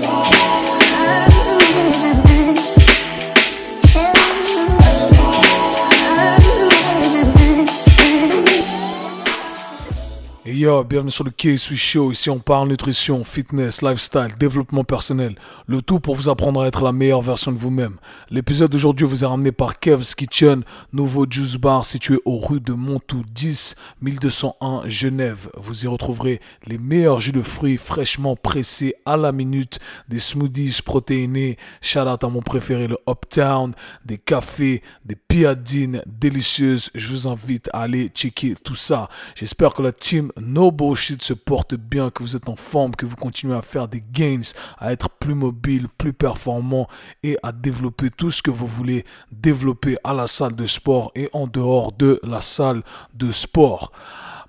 today. Bienvenue sur le K-Swiss Show. Ici, on parle nutrition, fitness, lifestyle, développement personnel. Le tout pour vous apprendre à être la meilleure version de vous-même. L'épisode d'aujourd'hui vous est ramené par Kev's Kitchen, nouveau juice bar situé aux rues de Montou 10, 1201 Genève. Vous y retrouverez les meilleurs jus de fruits fraîchement pressés à la minute, des smoothies protéinés, shout out à mon préféré, le Uptown, des cafés, des piadines délicieuses. Je vous invite à aller checker tout ça. J'espère que la team No Bullshit se porte bien, que vous êtes en forme, que vous continuez à faire des gains, à être plus mobile, plus performant et à développer tout ce que vous voulez développer à la salle de sport et en dehors de la salle de sport.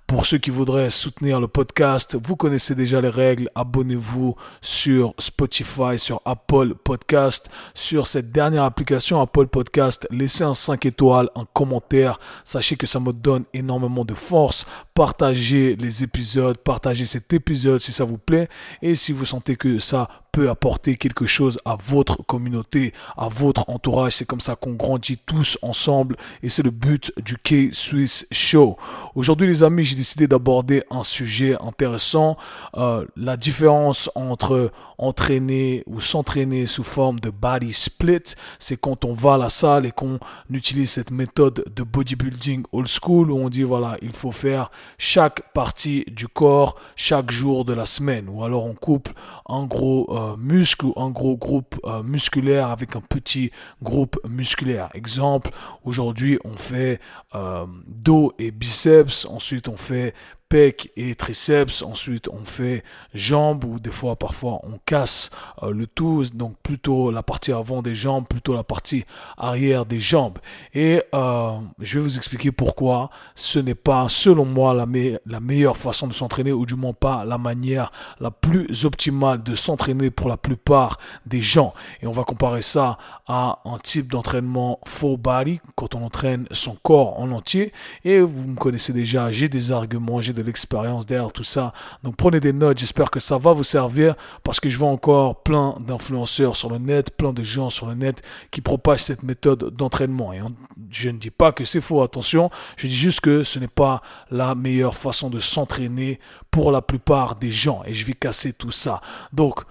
Pour ceux qui voudraient soutenir le podcast, vous connaissez déjà les règles. Abonnez-vous sur Spotify, sur Apple Podcast, sur cette dernière application Apple Podcast. Laissez un 5 étoiles, un commentaire. Sachez que ça me donne énormément de force. Partagez les épisodes, partagez cet épisode si ça vous plaît. Et si vous sentez que ça apporter quelque chose à votre communauté, à votre entourage. C'est comme ça qu'on grandit tous ensemble et c'est le but du K-Swiss Show. Aujourd'hui les amis, j'ai décidé d'aborder un sujet intéressant, euh, la différence entre entraîner ou s'entraîner sous forme de body split, c'est quand on va à la salle et qu'on utilise cette méthode de bodybuilding old school où on dit voilà, il faut faire chaque partie du corps chaque jour de la semaine ou alors on couple un gros euh, muscle ou un gros groupe euh, musculaire avec un petit groupe musculaire. Exemple, aujourd'hui on fait euh, dos et biceps, ensuite on fait pec et triceps. Ensuite, on fait jambes ou des fois, parfois, on casse euh, le tout. Donc, plutôt la partie avant des jambes, plutôt la partie arrière des jambes. Et euh, je vais vous expliquer pourquoi ce n'est pas, selon moi, la, la meilleure façon de s'entraîner ou du moins pas la manière la plus optimale de s'entraîner pour la plupart des gens. Et on va comparer ça à un type d'entraînement full body quand on entraîne son corps en entier. Et vous me connaissez déjà, j'ai des arguments, j'ai de l'expérience derrière tout ça. Donc prenez des notes, j'espère que ça va vous servir parce que je vois encore plein d'influenceurs sur le net, plein de gens sur le net qui propagent cette méthode d'entraînement. Et je ne dis pas que c'est faux, attention, je dis juste que ce n'est pas la meilleure façon de s'entraîner pour la plupart des gens. Et je vais casser tout ça. Donc,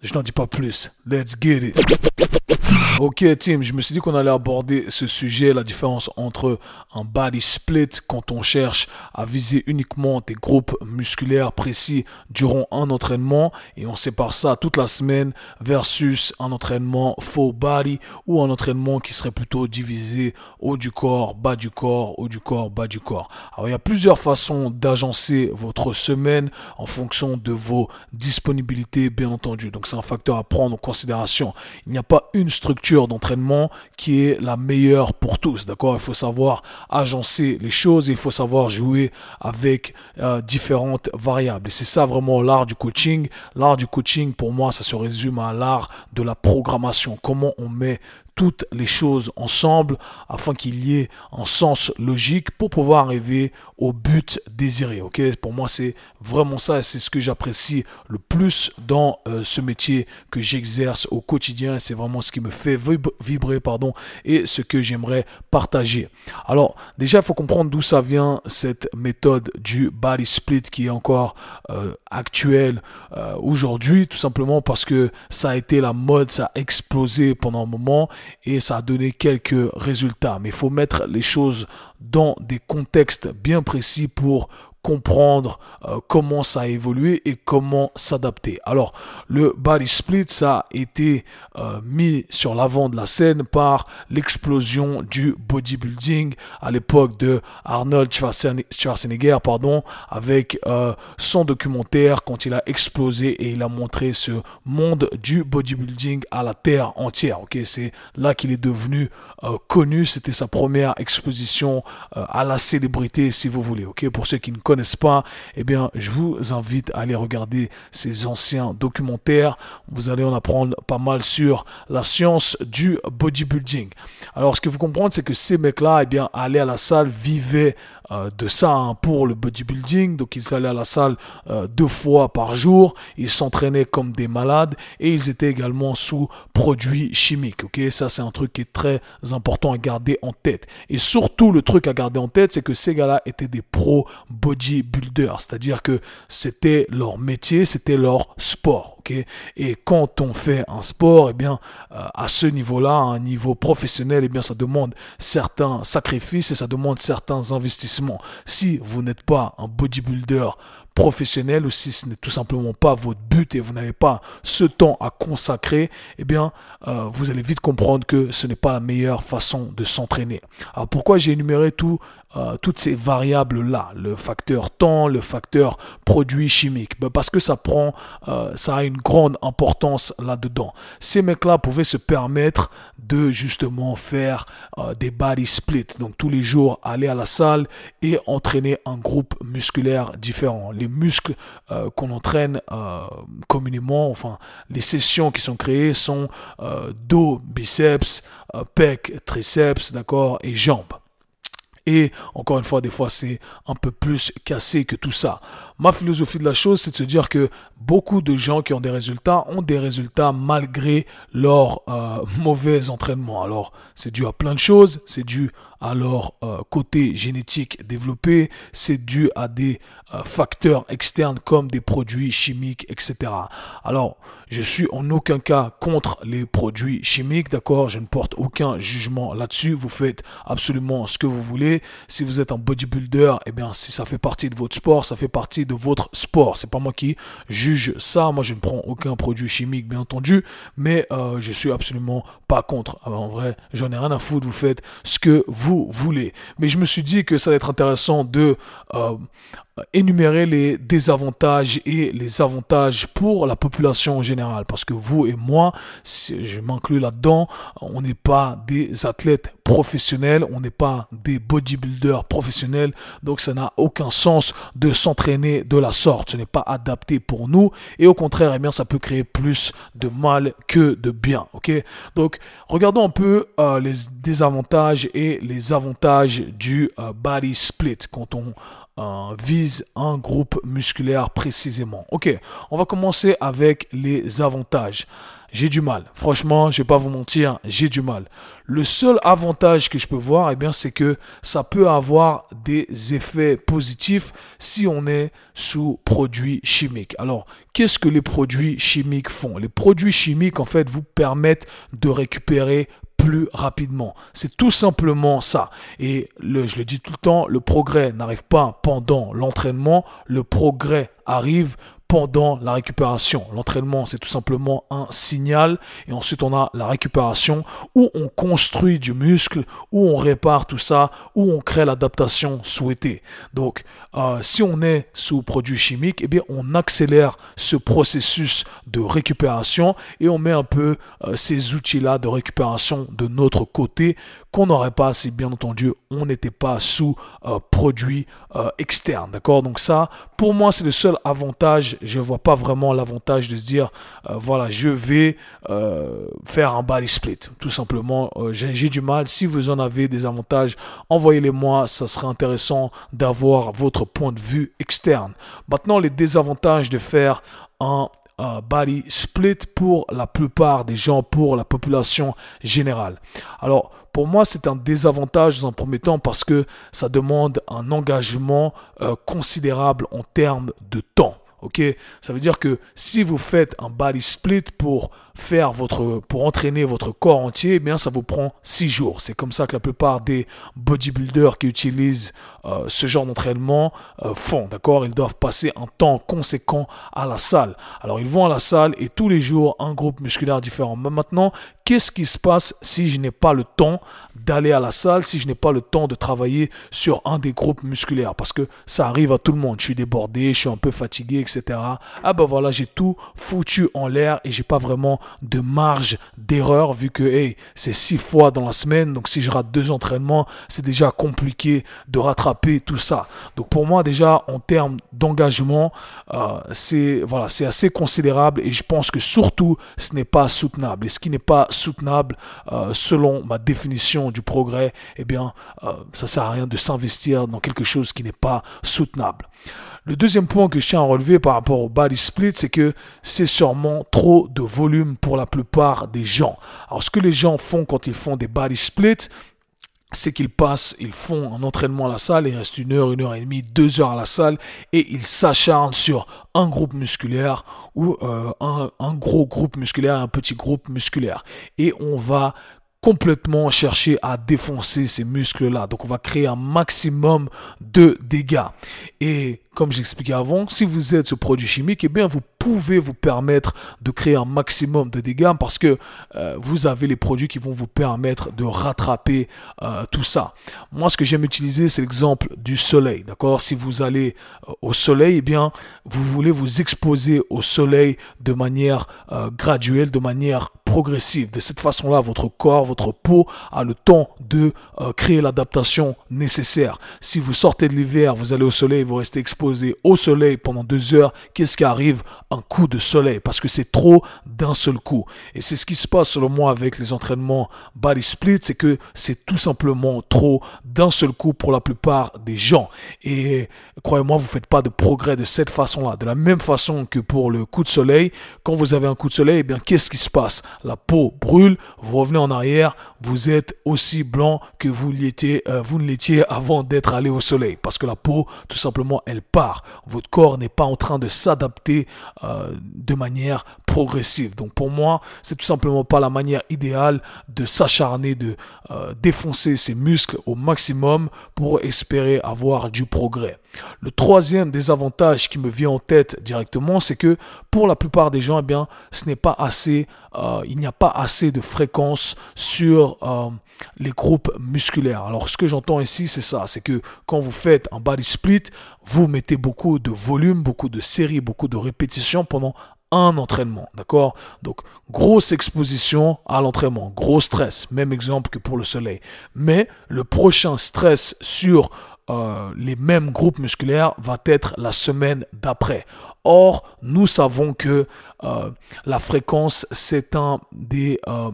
je n'en dis pas plus. Let's get it. Ok, Tim, je me suis dit qu'on allait aborder ce sujet, la différence entre un body split quand on cherche à viser uniquement des groupes musculaires précis durant un entraînement et on sépare ça toute la semaine versus un entraînement full body ou un entraînement qui serait plutôt divisé haut du corps, bas du corps, haut du corps, bas du corps. Alors il y a plusieurs façons d'agencer votre semaine en fonction de vos disponibilités, bien entendu. Donc c'est un facteur à prendre en considération. Il n'y a pas une structure d'entraînement qui est la meilleure pour tous. D'accord? Il faut savoir agencer les choses, il faut savoir jouer avec euh, différentes variables. Et c'est ça vraiment l'art du coaching. L'art du coaching, pour moi, ça se résume à l'art de la programmation. Comment on met toutes les choses ensemble afin qu'il y ait un sens logique pour pouvoir arriver au but désiré. Ok, pour moi c'est vraiment ça c'est ce que j'apprécie le plus dans euh, ce métier que j'exerce au quotidien. C'est vraiment ce qui me fait vibrer, pardon, et ce que j'aimerais partager. Alors déjà il faut comprendre d'où ça vient cette méthode du body split qui est encore euh, actuelle euh, aujourd'hui, tout simplement parce que ça a été la mode, ça a explosé pendant un moment et ça a donné quelques résultats. Mais il faut mettre les choses dans des contextes bien précis pour comprendre euh, comment ça a évolué et comment s'adapter. Alors, le body split, ça a été euh, mis sur l'avant de la scène par l'explosion du bodybuilding à l'époque de Arnold Schwarzenegger, pardon, avec euh, son documentaire quand il a explosé et il a montré ce monde du bodybuilding à la terre entière. Ok, c'est là qu'il est devenu connu. C'était sa première exposition à la célébrité, si vous voulez. Ok, pour ceux qui ne connaissent pas, eh bien, je vous invite à aller regarder ces anciens documentaires. Vous allez en apprendre pas mal sur la science du bodybuilding. Alors, ce que vous comprenez, c'est que ces mecs-là, eh bien, allaient à la salle, vivaient euh, de ça hein, pour le bodybuilding. Donc ils allaient à la salle euh, deux fois par jour, ils s'entraînaient comme des malades et ils étaient également sous produits chimiques. Ok, ça c'est un truc qui est très important à garder en tête. Et surtout le truc à garder en tête, c'est que ces gars-là étaient des pro bodybuilders, c'est-à-dire que c'était leur métier, c'était leur sport. Et quand on fait un sport, eh bien, euh, à ce niveau-là, à un niveau professionnel, eh bien, ça demande certains sacrifices et ça demande certains investissements. Si vous n'êtes pas un bodybuilder professionnel ou si ce n'est tout simplement pas votre but et vous n'avez pas ce temps à consacrer, eh bien, euh, vous allez vite comprendre que ce n'est pas la meilleure façon de s'entraîner. Alors pourquoi j'ai énuméré tout euh, toutes ces variables-là, le facteur temps, le facteur produit chimique, ben parce que ça prend, euh, ça a une grande importance là-dedans. Ces mecs-là pouvaient se permettre de justement faire euh, des body splits, donc tous les jours aller à la salle et entraîner un groupe musculaire différent. Les muscles qu'on entraîne communément, enfin les sessions qui sont créées sont dos, biceps, pec, triceps, d'accord, et jambes. Et encore une fois, des fois, c'est un peu plus cassé que tout ça. Ma philosophie de la chose, c'est de se dire que beaucoup de gens qui ont des résultats ont des résultats malgré leur euh, mauvais entraînement. Alors, c'est dû à plein de choses. C'est dû à leur euh, côté génétique développé. C'est dû à des euh, facteurs externes comme des produits chimiques, etc. Alors, je suis en aucun cas contre les produits chimiques, d'accord? Je ne porte aucun jugement là-dessus. Vous faites absolument ce que vous voulez. Si vous êtes un bodybuilder, eh bien, si ça fait partie de votre sport, ça fait partie de votre sport. C'est pas moi qui juge ça. Moi, je ne prends aucun produit chimique, bien entendu, mais euh, je suis absolument pas contre. en vrai, j'en ai rien à foutre. Vous faites ce que vous voulez. Mais je me suis dit que ça va être intéressant de euh, énumérer les désavantages et les avantages pour la population en général. Parce que vous et moi, je m'inclus là-dedans, on n'est pas des athlètes professionnels, on n'est pas des bodybuilders professionnels. Donc ça n'a aucun sens de s'entraîner de la sorte. Ce n'est pas adapté pour nous. Et au contraire, eh bien, ça peut créer plus de mal que de bien. Ok? Donc regardons un peu euh, les désavantages et les avantages du euh, body split quand on vise un groupe musculaire précisément. Ok, on va commencer avec les avantages. J'ai du mal. Franchement, je vais pas vous mentir, j'ai du mal. Le seul avantage que je peux voir, eh bien, c'est que ça peut avoir des effets positifs si on est sous produits chimiques. Alors, qu'est-ce que les produits chimiques font? Les produits chimiques, en fait, vous permettent de récupérer plus rapidement. C'est tout simplement ça. Et je le dis tout le temps, le progrès n'arrive pas pendant l'entraînement, le progrès arrive pendant la récupération. L'entraînement, c'est tout simplement un signal. Et ensuite, on a la récupération où on construit du muscle, où on répare tout ça, où on crée l'adaptation souhaitée. Donc, euh, si on est sous produits chimiques, eh bien, on accélère ce processus de récupération et on met un peu euh, ces outils-là de récupération de notre côté qu'on n'aurait pas si bien entendu on n'était pas sous euh, produit euh, externe. D'accord? Donc ça, pour moi, c'est le seul avantage. Je ne vois pas vraiment l'avantage de se dire, euh, voilà, je vais faire un body split. Tout simplement, j'ai du mal. Si vous en avez des avantages, envoyez-les moi. Ça serait intéressant d'avoir votre point de vue externe. Maintenant, les désavantages de faire un body split pour la plupart des gens, pour la population générale. Alors, pour moi, c'est un désavantage dans un premier temps parce que ça demande un engagement euh, considérable en termes de temps. Ok, ça veut dire que si vous faites un body split pour faire votre, pour entraîner votre corps entier, eh bien ça vous prend 6 jours. C'est comme ça que la plupart des bodybuilders qui utilisent euh, ce genre d'entraînement euh, font. D'accord? Ils doivent passer un temps conséquent à la salle. Alors ils vont à la salle et tous les jours un groupe musculaire différent. Mais maintenant, qu'est-ce qui se passe si je n'ai pas le temps d'aller à la salle, si je n'ai pas le temps de travailler sur un des groupes musculaires? Parce que ça arrive à tout le monde. Je suis débordé, je suis un peu fatigué, etc. Ah ben voilà, j'ai tout foutu en l'air et j'ai pas vraiment de marge d'erreur vu que hey, c'est six fois dans la semaine. Donc si je rate deux entraînements, c'est déjà compliqué de rattraper tout ça. Donc pour moi déjà en termes d'engagement, euh, c'est voilà, c'est assez considérable et je pense que surtout ce n'est pas soutenable. Et ce qui n'est pas soutenable euh, selon ma définition du progrès, eh bien euh, ça sert à rien de s'investir dans quelque chose qui n'est pas soutenable. Le deuxième point que je tiens à relever par rapport au body split, c'est que c'est sûrement trop de volume pour la plupart des gens. Alors ce que les gens font quand ils font des body splits, c'est qu'ils passent, ils font un entraînement à la salle, il reste une heure, une heure et demie, deux heures à la salle, et ils s'acharnent sur un groupe musculaire ou euh, un, un, gros groupe musculaire, un petit groupe musculaire. Et on va complètement chercher à défoncer ces muscles-là. Donc on va créer un maximum de dégâts. Et comme j'expliquais avant, si vous êtes ce produit chimique, eh bien vous pouvez vous permettre de créer un maximum de dégâts parce que euh, vous avez les produits qui vont vous permettre de rattraper euh, tout ça. Moi, ce que j'aime utiliser, c'est l'exemple du soleil. D'accord? Si vous allez euh, au soleil, eh bien, vous voulez vous exposer au soleil de manière graduelle, de manière progressive. De cette façon-là, votre corps, votre peau a le temps de créer l'adaptation nécessaire. Si vous sortez de l'hiver, vous allez au soleil, vous restez exposé au soleil pendant deux heures, qu'est-ce qui arrive? Un coup de soleil, parce que c'est trop d'un seul coup. Et c'est ce qui se passe selon moi avec les entraînements body split, c'est que c'est tout simplement trop d'un seul coup pour la plupart des gens. Et croyez-moi, vous ne faites pas de progrès de cette façon-là. De la même façon que pour le coup de soleil, quand vous avez un coup de soleil, eh bien, qu'est-ce qui se passe? La peau brûle, vous revenez en arrière, vous êtes aussi blanc que vous, l'étiez, euh, ne l'étiez avant d'être allé au soleil. Parce que la peau, tout simplement, elle part. Votre corps n'est pas en train de s'adapter euh, de manière progressive. Donc pour moi, c'est tout simplement pas la manière idéale de s'acharner, de euh, défoncer ses muscles au maximum pour espérer avoir du progrès. Le troisième désavantage qui me vient en tête directement, c'est que pour la plupart des gens, eh bien, ce n'est pas assez, euh, il n'y a pas assez de fréquence sur les groupes musculaires. Alors ce que j'entends ici, c'est ça, c'est que quand vous faites un body split, vous mettez beaucoup de volume, beaucoup de séries, beaucoup de répétitions pendant un entraînement, d'accord? Donc, grosse exposition à l'entraînement, gros stress, même exemple que pour le soleil. Mais le prochain stress sur euh, les mêmes groupes musculaires va être la semaine d'après. Or, nous savons que euh, la fréquence, c'est un des euh,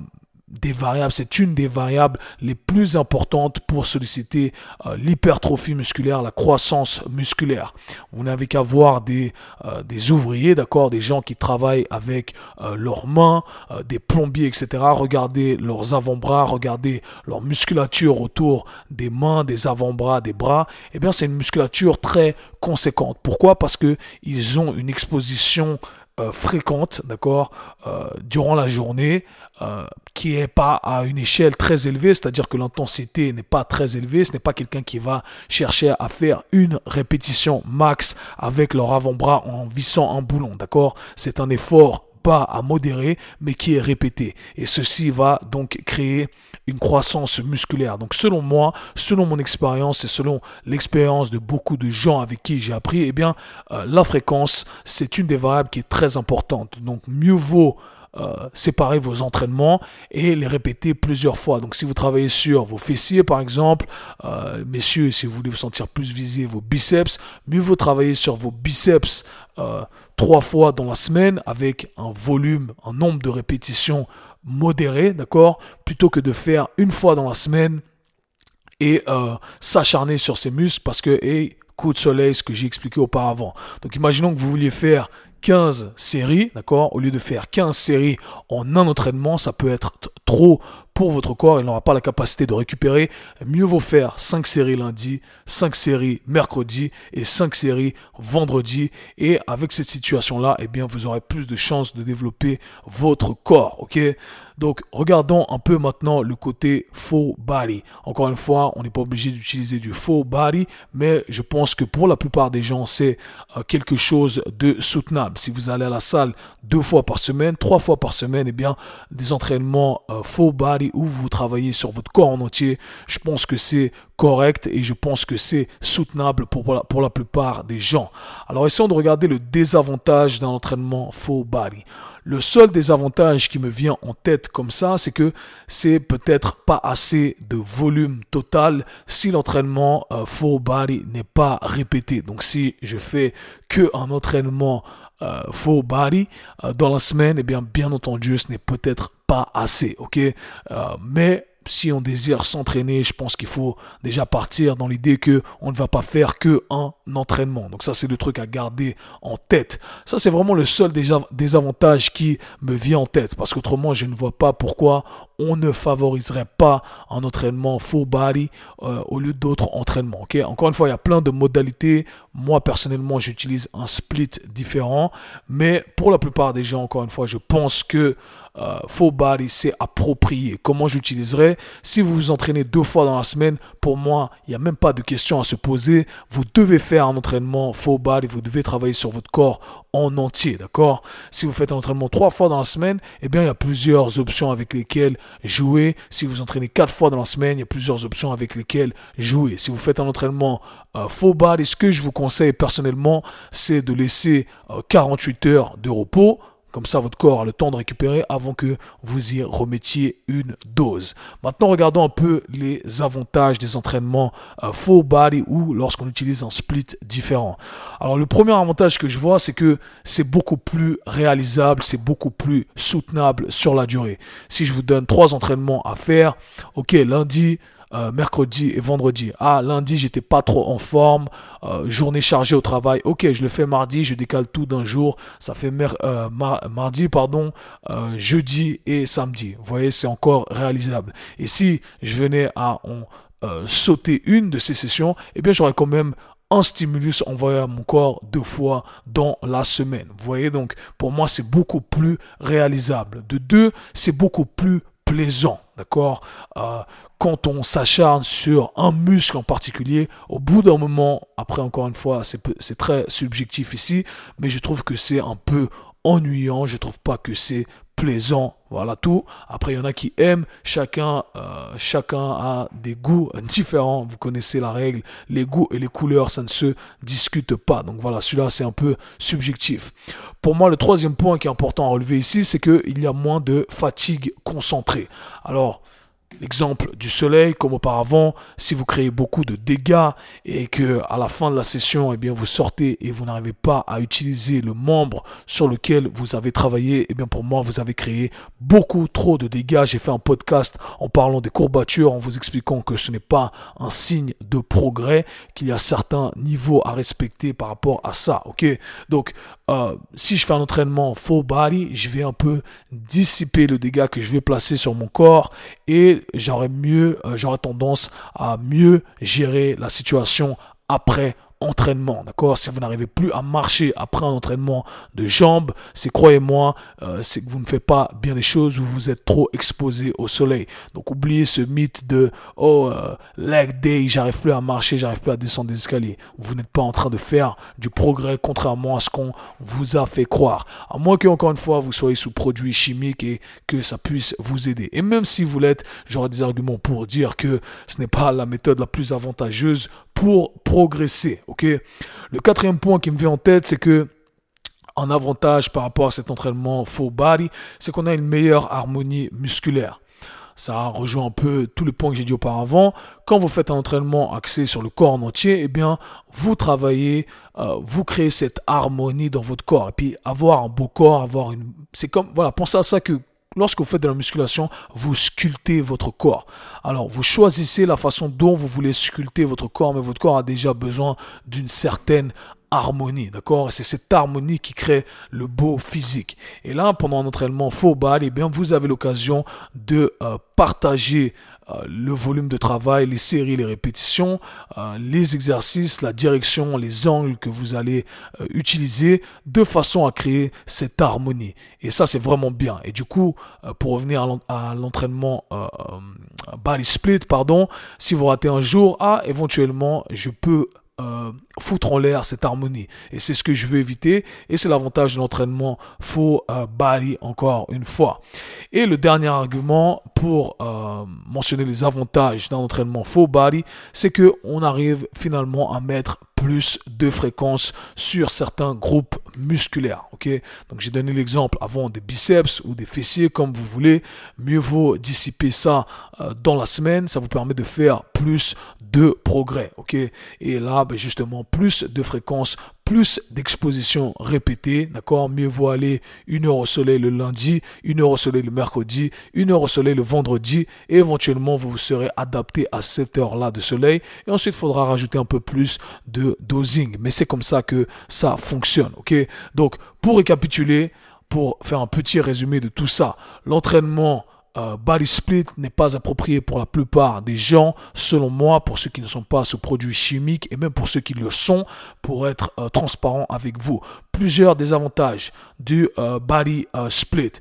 des variables, c'est une des variables les plus importantes pour solliciter euh, l'hypertrophie musculaire, la croissance musculaire. Vous n'avez qu'à voir des, euh, des ouvriers, d'accord, des gens qui travaillent avec euh, leurs mains, des plombiers, etc. Regardez leurs avant-bras, regardez leur musculature autour des mains, des avant-bras, des bras. Eh bien, c'est une musculature très conséquente. Pourquoi? Parce que ils ont une exposition euh, fréquente, d'accord, euh, durant la journée, euh, qui est pas à une échelle très élevée, c'est-à-dire que l'intensité n'est pas très élevée, ce n'est pas quelqu'un qui va chercher à faire une répétition max avec leur avant-bras en vissant un boulon, d'accord C'est un effort pas à modérer, mais qui est répété. Et ceci va donc créer une croissance musculaire. Donc selon moi, selon mon expérience et selon l'expérience de beaucoup de gens avec qui j'ai appris, eh bien, euh, la fréquence, c'est une des variables qui est très importante. Donc mieux vaut euh, séparer vos entraînements et les répéter plusieurs fois. Donc si vous travaillez sur vos fessiers par exemple, euh, messieurs, si vous voulez vous sentir plus visé, vos biceps, mieux vaut travailler sur vos biceps trois fois dans la semaine avec un volume, un nombre de répétitions modéré, d'accord, plutôt que de faire une fois dans la semaine et s'acharner sur ces muscles parce que, et coup de soleil, ce que j'ai expliqué auparavant. Donc imaginons que vous vouliez faire 15 séries, d'accord Au lieu de faire 15 séries en un entraînement, ça peut être trop pour votre corps, il n'aura pas la capacité de récupérer. Mieux vaut faire 5 séries lundi, 5 séries mercredi et 5 séries vendredi. Et avec cette situation-là, eh bien, vous aurez plus de chances de développer votre corps, ok? Donc, regardons un peu maintenant le côté full body. Encore une fois, on n'est pas obligé d'utiliser du full body, mais je pense que pour la plupart des gens, c'est euh, quelque chose de soutenable. Si vous allez à la salle deux fois par semaine, trois fois par semaine, eh bien, des entraînements euh, full body où vous travaillez sur votre corps en entier, je pense que c'est correct et je pense que c'est soutenable pour la, plupart des gens. Alors essayons de regarder le désavantage d'un entraînement full body. Le seul désavantage qui me vient en tête comme ça, c'est que c'est peut-être pas assez de volume total si l'entraînement euh, body n'est pas répété. Donc si je fais que un entraînement euh, body euh, dans la semaine, eh bien bien entendu, ce n'est peut-être pas assez, ok? Mais si on désire s'entraîner, je pense qu'il faut déjà partir dans l'idée que on ne va pas faire que un entraînement. Donc ça, c'est le truc à garder en tête. Ça, c'est vraiment le seul désavantage qui me vient en tête. Parce qu'autrement, je ne vois pas pourquoi on ne favoriserait pas un entraînement full body euh, au lieu d'autres entraînements. Encore une fois, il y a plein de modalités. Moi, personnellement, j'utilise un split différent. Mais pour la plupart des gens, encore une fois, je pense que euh, full body, c'est approprié. Comment j'utiliserai? Si vous vous entraînez deux fois dans la semaine, pour moi, il n'y a même pas de question à se poser. Vous devez faire un entraînement full body, vous devez travailler sur votre corps en entier, d'accord? Si vous faites un entraînement trois fois dans la semaine, eh bien, il y a plusieurs options avec lesquelles jouer. Si vous entraînez quatre fois dans la semaine, il y a plusieurs options avec lesquelles jouer. Si vous faites un entraînement euh, full body, ce que je vous conseille personnellement, c'est de laisser 48 euh, heures de repos comme ça, votre corps a le temps de récupérer avant que vous y remettiez une dose. Maintenant, regardons un peu les avantages des entraînements euh, full body ou lorsqu'on utilise un split différent. Alors, le premier avantage que je vois, c'est que c'est beaucoup plus réalisable, c'est beaucoup plus soutenable sur la durée. Si je vous donne trois entraînements à faire, ok, lundi, euh, mercredi et vendredi. Ah, lundi, j'étais pas trop en forme, euh, journée chargée au travail. Ok, je le fais mardi, je décale tout d'un jour. Ça fait euh, mardi, pardon, jeudi et samedi. Vous voyez, c'est encore réalisable. Et si je venais à en sauter une de ces sessions, eh bien, j'aurais quand même un stimulus envoyé à mon corps deux fois dans la semaine. Vous voyez donc, pour moi, c'est beaucoup plus réalisable. De deux, c'est beaucoup plus plaisant, d'accord quand on s'acharne sur un muscle en particulier, au bout d'un moment, après encore une fois, c'est très subjectif ici, mais je trouve que c'est un peu ennuyant, je trouve pas que c'est plaisant, voilà tout. Après, il y en a qui aiment, chacun, euh, chacun a des goûts différents, vous connaissez la règle, les goûts et les couleurs, ça ne se discute pas. Donc voilà, celui-là, c'est un peu subjectif. Pour moi, le troisième point qui est important à relever ici, c'est qu'il y a moins de fatigue concentrée. Alors, L'exemple du soleil, comme auparavant, si vous créez beaucoup de dégâts et que à la fin de la session, eh bien, vous sortez et vous n'arrivez pas à utiliser le membre sur lequel vous avez travaillé, eh bien, pour moi, vous avez créé beaucoup trop de dégâts. J'ai fait un podcast en parlant des courbatures, en vous expliquant que ce n'est pas un signe de progrès, qu'il y a certains niveaux à respecter par rapport à ça, ok? Donc, euh, si je fais un entraînement full body, je vais un peu dissiper le dégât que je vais placer sur mon corps j'aurais mieux, euh, j'aurais tendance à mieux gérer la situation après entraînement, d'accord? Si vous n'arrivez plus à marcher après un entraînement de jambes, c'est croyez-moi, euh, c'est que vous ne faites pas bien les choses ou vous êtes trop exposé au soleil. Donc oubliez ce mythe de oh euh, leg day, j'arrive plus à marcher, j'arrive plus à descendre des escaliers. Vous n'êtes pas en train de faire du progrès contrairement à ce qu'on vous a fait croire. À moins que encore une fois vous soyez sous produits chimiques et que ça puisse vous aider. Et même si vous l'êtes, j'aurais des arguments pour dire que ce n'est pas la méthode la plus avantageuse progresser. Ok? Le quatrième point qui me vient en tête, c'est que un avantage par rapport à cet entraînement full body, c'est qu'on a une meilleure harmonie musculaire. Ça rejoint un peu tous les points que j'ai dit auparavant. Quand vous faites un entraînement axé sur le corps en entier, eh bien, vous travaillez, euh, vous créez cette harmonie dans votre corps. Et puis, avoir un beau corps, avoir une, c'est comme, voilà, pensez à ça que lorsque vous faites de la musculation, vous sculptez votre corps. Alors, vous choisissez la façon dont vous voulez sculpter votre corps, mais votre corps a déjà besoin d'une certaine harmonie, d'accord? C'est cette harmonie qui crée le beau physique. Et là, pendant un entraînement faux bal, eh bien, vous avez l'occasion de euh, partager le volume de travail, les séries, les répétitions, euh, les exercices, la direction, les angles que vous allez euh, utiliser de façon à créer cette harmonie. Et ça, c'est vraiment bien. Et du coup, pour revenir à l'entraînement body split, pardon, si vous ratez un jour, ah, éventuellement, je peux euh, foutre en l'air cette harmonie. Et c'est ce que je veux éviter. Et c'est l'avantage de l'entraînement faux euh, encore une fois. Et le dernier argument pour euh, mentionner les avantages d'un entraînement full body, c'est que on arrive finalement à mettre plus de fréquences sur certains groupes musculaires. Donc j'ai donné l'exemple avant des biceps ou des fessiers, comme vous voulez. Mieux vaut dissiper ça euh, dans la semaine. Ça vous permet de faire plus de progrès. Ok, et là, ben, justement, plus de fréquences plus d'expositions répétées, d'accord? Mieux vaut aller une heure au soleil le lundi, une heure au soleil le mercredi, une heure au soleil le vendredi, et éventuellement vous vous serez adapté à cette heure-là de soleil, et ensuite il faudra rajouter un peu plus de dosing, mais c'est comme ça que ça fonctionne, ok? Donc pour récapituler, pour faire un petit résumé de tout ça, l'entraînement euh, body split n'est pas approprié pour la plupart des gens, selon moi, pour ceux qui ne sont pas sous produits chimiques et même pour ceux qui le sont, pour être euh, transparent avec vous. Plusieurs désavantages du euh, body split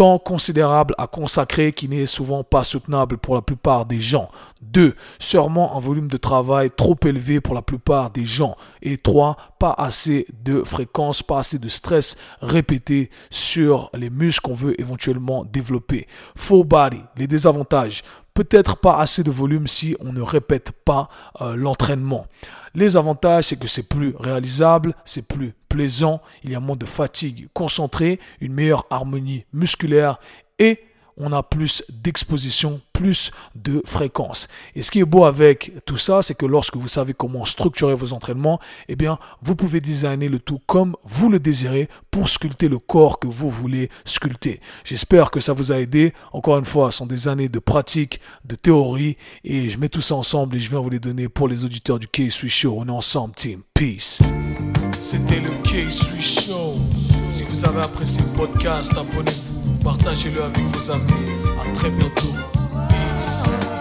temps considérable à consacrer qui n'est souvent pas soutenable pour la plupart des gens. 2. Sûrement un volume de travail trop élevé pour la plupart des gens. Et 3. Pas assez de fréquence, pas assez de stress répété sur les muscles qu'on veut éventuellement développer. Full body, les désavantages peut-être pas assez de volume si on ne répète pas euh, l'entraînement. Les avantages, c'est que c'est plus réalisable, c'est plus plaisant, il y a moins de fatigue concentrée, une meilleure harmonie musculaire et on a plus d'exposition, plus de fréquence. Et ce qui est beau avec tout ça, c'est que lorsque vous savez comment structurer vos entraînements, eh bien, vous pouvez designer le tout comme vous le désirez pour sculpter le corps que vous voulez sculpter. J'espère que ça vous a aidé. Encore une fois, ce sont des années de pratique, de théorie, et je mets tout ça ensemble et je viens vous les donner pour les auditeurs du K-Switch Show. On est ensemble, team. Peace. C'était le K-Switch Show. Si vous avez apprécié le podcast, abonnez-vous partagez-le avec vos amis. À très bientôt. Peace.